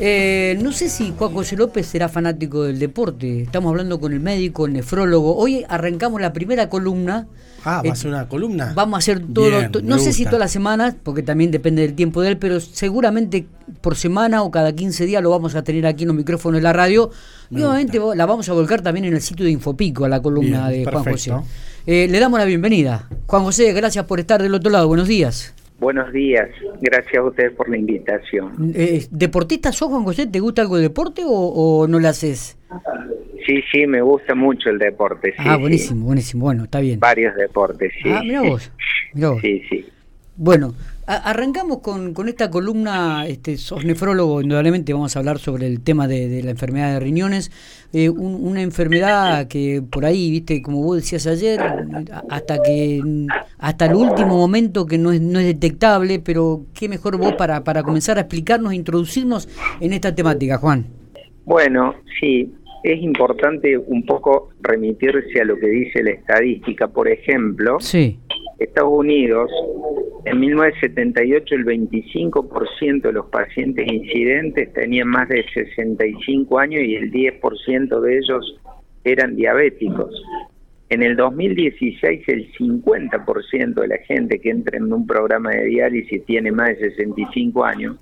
Eh, no sé si Juan José López será fanático del deporte. Estamos hablando con el médico, el nefrólogo. Hoy arrancamos la primera columna. Ah, va Eh, a ser una columna. Vamos a hacer todo, Bien, to- me no sé si todas las semanas, porque también depende del tiempo de él, pero seguramente por semana o cada 15 días lo vamos a tener aquí en los micrófonos de la radio. Me y obviamente la vamos a volcar también en el sitio de Infopico, a la columna Bien, de Juan perfecto. José. Eh, le damos la bienvenida. Juan José, gracias por estar del otro lado. Buenos días. Buenos días, gracias a ustedes por la invitación. Eh, ¿Deportista sos, Juan José? ¿Te gusta algo de deporte o, o no lo haces? Sí, sí, me gusta mucho el deporte. Sí, ah, sí. buenísimo, buenísimo. Bueno, está bien. Varios deportes, sí. Ah, mira vos. Mirá vos. Sí, sí. Bueno, arrancamos con, con esta columna, este, sos nefrólogo, indudablemente vamos a hablar sobre el tema de, de la enfermedad de riñones, eh, un- una enfermedad que por ahí, viste, como vos decías ayer, a- hasta que hasta el último momento que no es, no es detectable, pero qué mejor vos para, para comenzar a explicarnos, e introducirnos en esta temática, Juan. Bueno, sí, es importante un poco remitirse a lo que dice la estadística. Por ejemplo, Sí, Estados Unidos, en 1978 el 25% de los pacientes incidentes tenían más de 65 años y el 10% de ellos eran diabéticos. En el 2016 el 50% de la gente que entra en un programa de diálisis tiene más de 65 años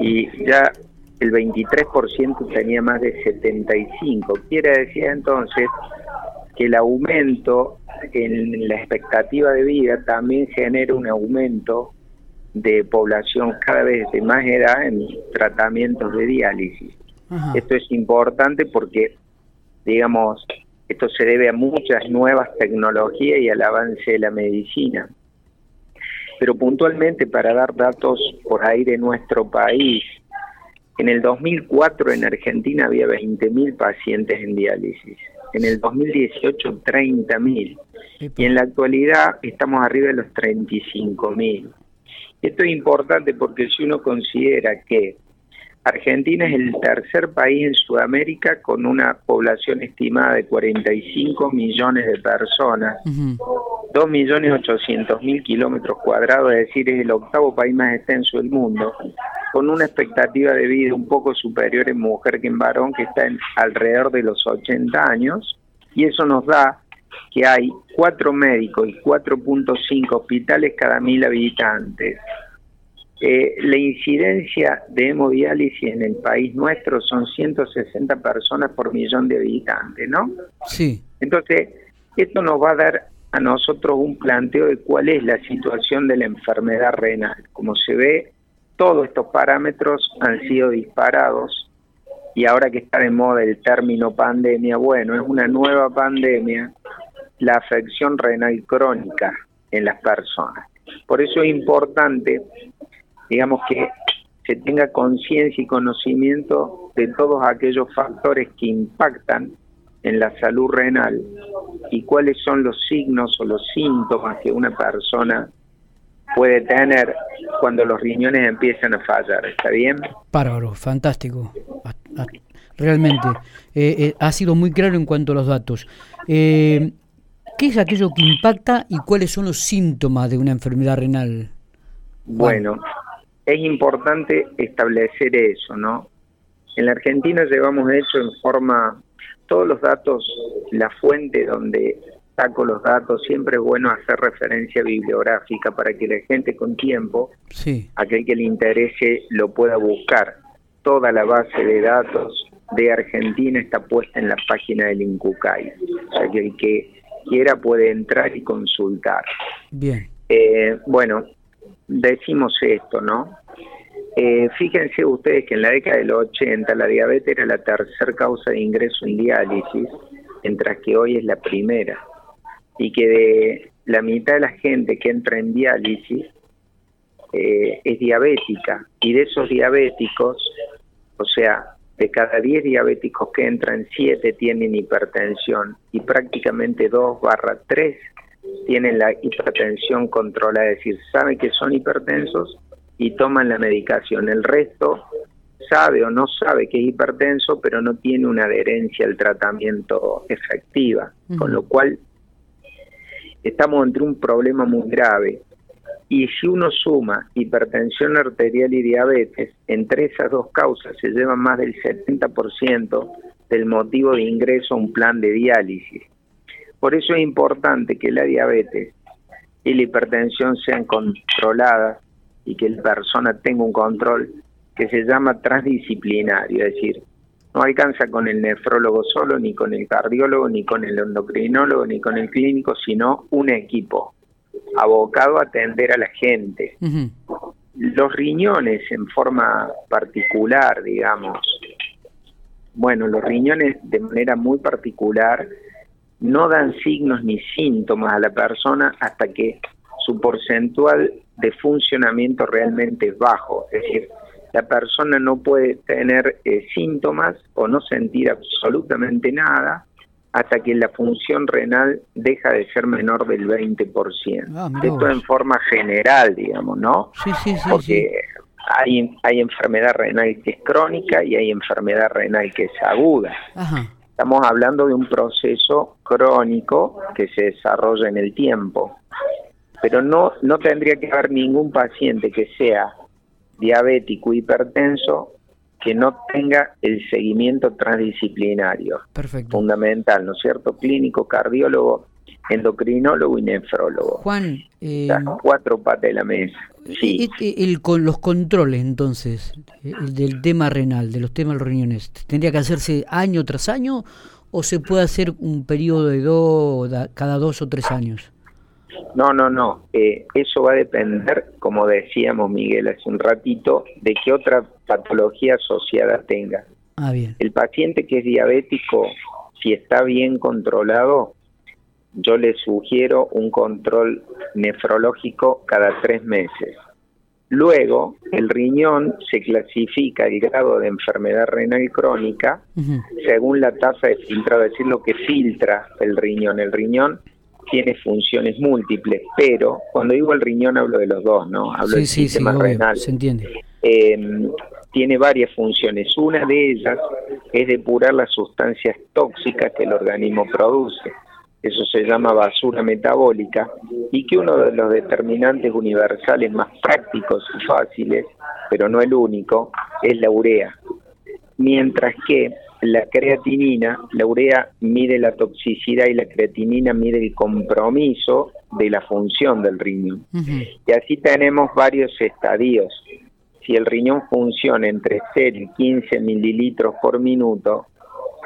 y ya el 23% tenía más de 75. Quiere decir entonces que el aumento en la expectativa de vida también genera un aumento de población cada vez de más edad en tratamientos de diálisis. Ajá. Esto es importante porque, digamos, esto se debe a muchas nuevas tecnologías y al avance de la medicina. Pero puntualmente, para dar datos por ahí de nuestro país, en el 2004 en Argentina había 20.000 pacientes en diálisis. En el 2018 30.000. Y en la actualidad estamos arriba de los 35.000. Esto es importante porque si uno considera que Argentina es el tercer país en Sudamérica con una población estimada de 45 millones de personas, Ujú. 2.800.000 kilómetros cuadrados, es decir, es el octavo país más extenso del mundo, con una expectativa de vida un poco superior en mujer que en varón, que está en alrededor de los 80 años, y eso nos da que hay cuatro médicos y 4.5 hospitales cada mil habitantes. Eh, la incidencia de hemodiálisis en el país nuestro son 160 personas por millón de habitantes, ¿no? Sí, Entonces, esto nos va a dar a nosotros un planteo de cuál es la situación de la enfermedad renal. Como se ve, todos estos parámetros han sido disparados y ahora que está de moda el término pandemia, bueno, es una nueva pandemia, la afección renal crónica en las personas. Por eso es importante, digamos, que se tenga conciencia y conocimiento de todos aquellos factores que impactan en la salud renal y cuáles son los signos o los síntomas que una persona puede tener cuando los riñones empiezan a fallar. ¿Está bien? bárbaro, fantástico. Realmente, eh, eh, ha sido muy claro en cuanto a los datos. Eh, ¿Qué es aquello que impacta y cuáles son los síntomas de una enfermedad renal? Bueno, es importante establecer eso, ¿no? En la Argentina llevamos hecho en forma, todos los datos, la fuente donde saco los datos, siempre es bueno hacer referencia bibliográfica para que la gente con tiempo Sí, aquel que le interese lo pueda buscar. Toda la base de datos de Argentina está puesta en la página del INCUCAI. O sea que el que quiera puede entrar y consultar. bien. Eh, bueno, decimos esto, ¿no? Eh, fíjense ustedes que en la década de los 80 la diabetes era la tercera causa de ingreso en diálisis, mientras que hoy es la primera. Y que de la mitad de la gente que entra en diálisis eh, es diabética. Y de esos diabéticos, o sea, de cada 10 diabéticos que entran, 7 tienen hipertensión y prácticamente 2 barra 3 tienen la hipertensión controlada, es decir, saben que son hipertensos y toman la medicación. El resto sabe o no sabe que es hipertenso, pero no tiene una adherencia al tratamiento efectiva, con lo cual estamos ante un problema muy grave. Y si uno suma hipertensión arterial y diabetes, entre esas dos causas se lleva más del 70% del motivo de ingreso a un plan de diálisis. Por eso es importante que la diabetes y la hipertensión sean controladas y que la persona tenga un control que se llama transdisciplinario, es decir, no alcanza con el nefrólogo solo, ni con el cardiólogo, ni con el endocrinólogo, ni con el clínico, sino un equipo abocado a atender a la gente. Los riñones en forma particular, digamos, bueno, los riñones de manera muy particular no dan signos ni síntomas a la persona hasta que su porcentual de funcionamiento realmente es bajo, es decir, la persona no puede tener eh, síntomas o no sentir absolutamente nada hasta que la función renal deja de ser menor del 20%. Ah, Esto en forma general, digamos, ¿no? Sí, sí, sí. Porque Hay, hay enfermedad renal que es crónica y hay enfermedad renal que es aguda. Estamos hablando de un proceso crónico que se desarrolla en el tiempo. Pero no, no tendría que haber ningún paciente que sea diabético, hipertenso, que no tenga el seguimiento transdisciplinario. Perfecto. Fundamental, ¿no es cierto? Clínico, cardiólogo, endocrinólogo y nefrólogo. Juan, eh, las cuatro patas de la mesa. Sí. El, con los controles, entonces, del tema renal, de los temas riñones, ¿tendría que hacerse año tras año o se puede hacer un periodo de dos, cada dos o tres años? No, no, no. Eh, eso va a depender, como decíamos Miguel hace un ratito, de qué otra patología asociada tenga. Ah, bien. El paciente que es diabético, si está bien controlado, yo le sugiero un control nefrológico cada tres meses. Luego, el riñón se clasifica el grado de enfermedad renal crónica según la tasa de filtrado, es decir, lo que filtra el riñón. El riñón tiene funciones múltiples, pero cuando digo el riñón hablo de los dos, ¿no? Hablo del sistema renal. se entiende. Eh, tiene varias funciones. Una de ellas es depurar las sustancias tóxicas que el organismo produce. Eso se llama basura metabólica y que uno de los determinantes universales más prácticos y fáciles, pero no el único, es la urea. Mientras que la creatinina, la urea mide la toxicidad y la creatinina mide el compromiso de la función del riñón. Y así tenemos varios estadios. Si el riñón funciona entre 0 y 15 mililitros por minuto,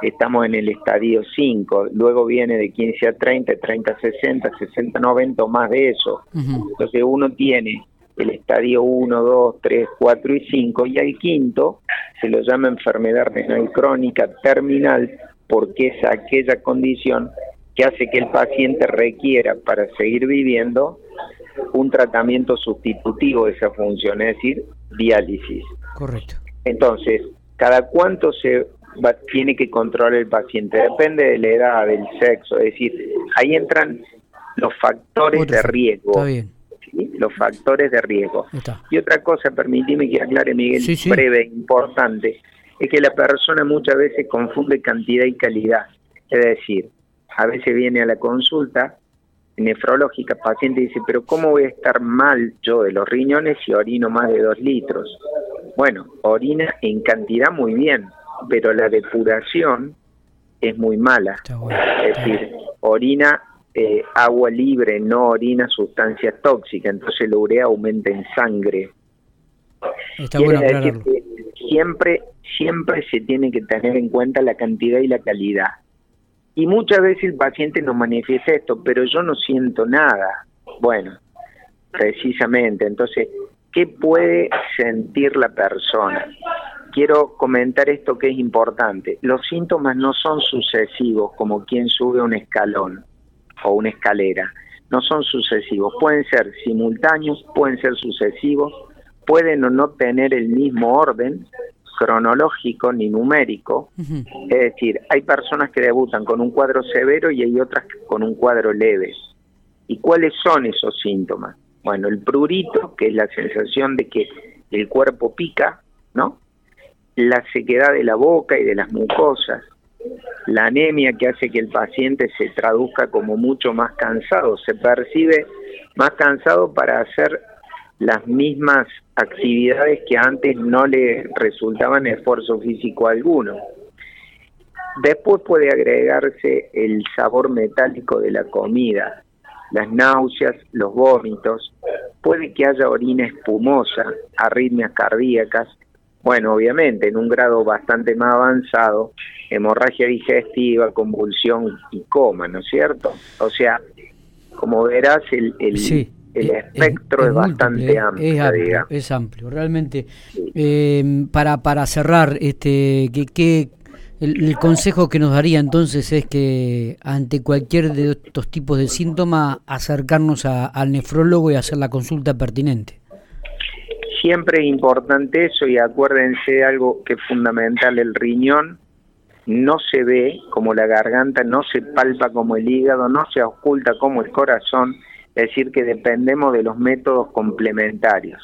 estamos en el estadio 5, luego viene de 15 a 30, 30 a 60, 60 a 90 o más de eso. Entonces uno tiene el estadio 1, 2, 3, 4 y 5, y al quinto se lo llama enfermedad renal crónica terminal porque es aquella condición que hace que el paciente requiera para seguir viviendo un tratamiento sustitutivo de esa función, es decir, diálisis. Correcto. Entonces, ¿cada cuánto se tiene que controlar el paciente? Depende de la edad, del sexo, es decir, ahí entran los factores de riesgo. Está bien los factores de riesgo. Y otra cosa, permíteme que aclare, Miguel, breve, importante, es que la persona muchas veces confunde cantidad y calidad. Es decir, a veces viene a la consulta nefrológica, paciente dice, pero ¿cómo voy a estar mal yo de los riñones si orino más de dos litros? Bueno, orina en cantidad muy bien, pero la depuración es muy mala. es decir, orina eh, agua libre, no orina sustancias tóxicas, entonces la urea aumenta en sangre. Está bueno siempre, siempre se tiene que tener en cuenta la cantidad y la calidad. Y muchas veces el paciente nos manifiesta esto, pero yo no siento nada. Bueno, precisamente, entonces, ¿qué puede sentir la persona? Quiero comentar esto que es importante. Los síntomas no son sucesivos como quien sube un escalón o una escalera. No son sucesivos, pueden ser simultáneos, pueden ser sucesivos, pueden o no tener el mismo orden cronológico ni numérico. Es decir, hay personas que debutan con un cuadro severo y hay otras con un cuadro leve. ¿Y cuáles son esos síntomas? Bueno, el prurito, que es la sensación de que el cuerpo pica, ¿no? La sequedad de la boca y de las mucosas, la anemia que hace que el paciente se traduzca como mucho más cansado, se percibe más cansado para hacer las mismas actividades que antes no le resultaban esfuerzo físico alguno. Después puede agregarse el sabor metálico de la comida, las náuseas, los vómitos, puede que haya orina espumosa, arritmias cardíacas, bueno, obviamente en un grado bastante más avanzado, hemorragia digestiva, convulsión y coma, ¿no es cierto? O sea, como verás, el, el, espectro es, bastante amplio, es amplio, es amplio, realmente. Eh, para, para cerrar, este, ¿qué, el, consejo que nos daría entonces es que ante cualquier de estos tipos de síntomas acercarnos al nefrólogo y hacer la consulta pertinente. Siempre es importante eso y acuérdense de algo que es fundamental, el riñón no se ve como la garganta, no se palpa como el hígado, no se oculta como el corazón, es decir, que dependemos de los métodos complementarios.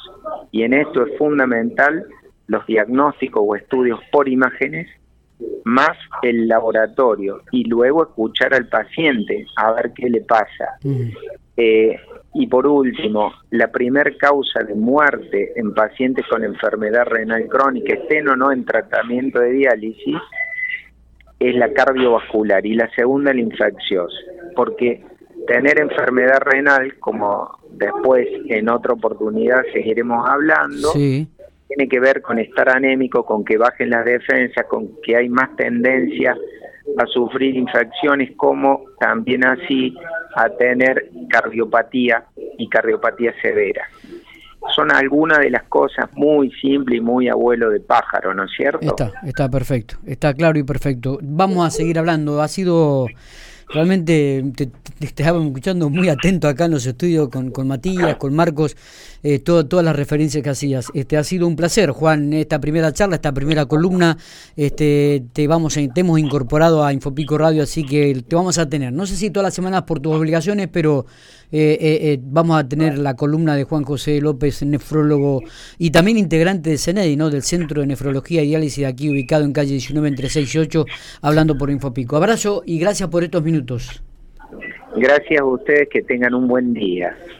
Y en esto es fundamental los diagnósticos o estudios por imágenes más el laboratorio y luego escuchar al paciente a ver qué le pasa. Eh, y por último, la primer causa de muerte en pacientes con enfermedad renal crónica, estén o no en tratamiento de diálisis, es la cardiovascular y la segunda la infecciosa, porque tener enfermedad renal, como después en otra oportunidad seguiremos hablando, sí. tiene que ver con estar anémico, con que bajen las defensas, con que hay más tendencia a sufrir infecciones, como también así a tener cardiopatía y cardiopatía severa. Son algunas de las cosas muy simples y muy abuelo de pájaro, ¿no es cierto? Está, está perfecto, está claro y perfecto. Vamos a seguir hablando. Ha sido realmente te, te, escuchando muy atento acá en los estudios con, con Matías, con Marcos, eh, todas las referencias que hacías. Este ha sido un placer, Juan, esta primera charla, esta primera columna, este te vamos a, te hemos incorporado a Infopico Radio, así que te vamos a tener. No sé si todas las semanas por tus obligaciones, pero eh, eh, vamos a tener la columna de Juan José López, nefrólogo y también integrante de CENEDI, ¿no? del Centro de Nefrología y Diálisis aquí ubicado en calle 19 entre 6 y 8, hablando por Infopico. Abrazo y gracias por estos Gracias a ustedes, que tengan un buen día.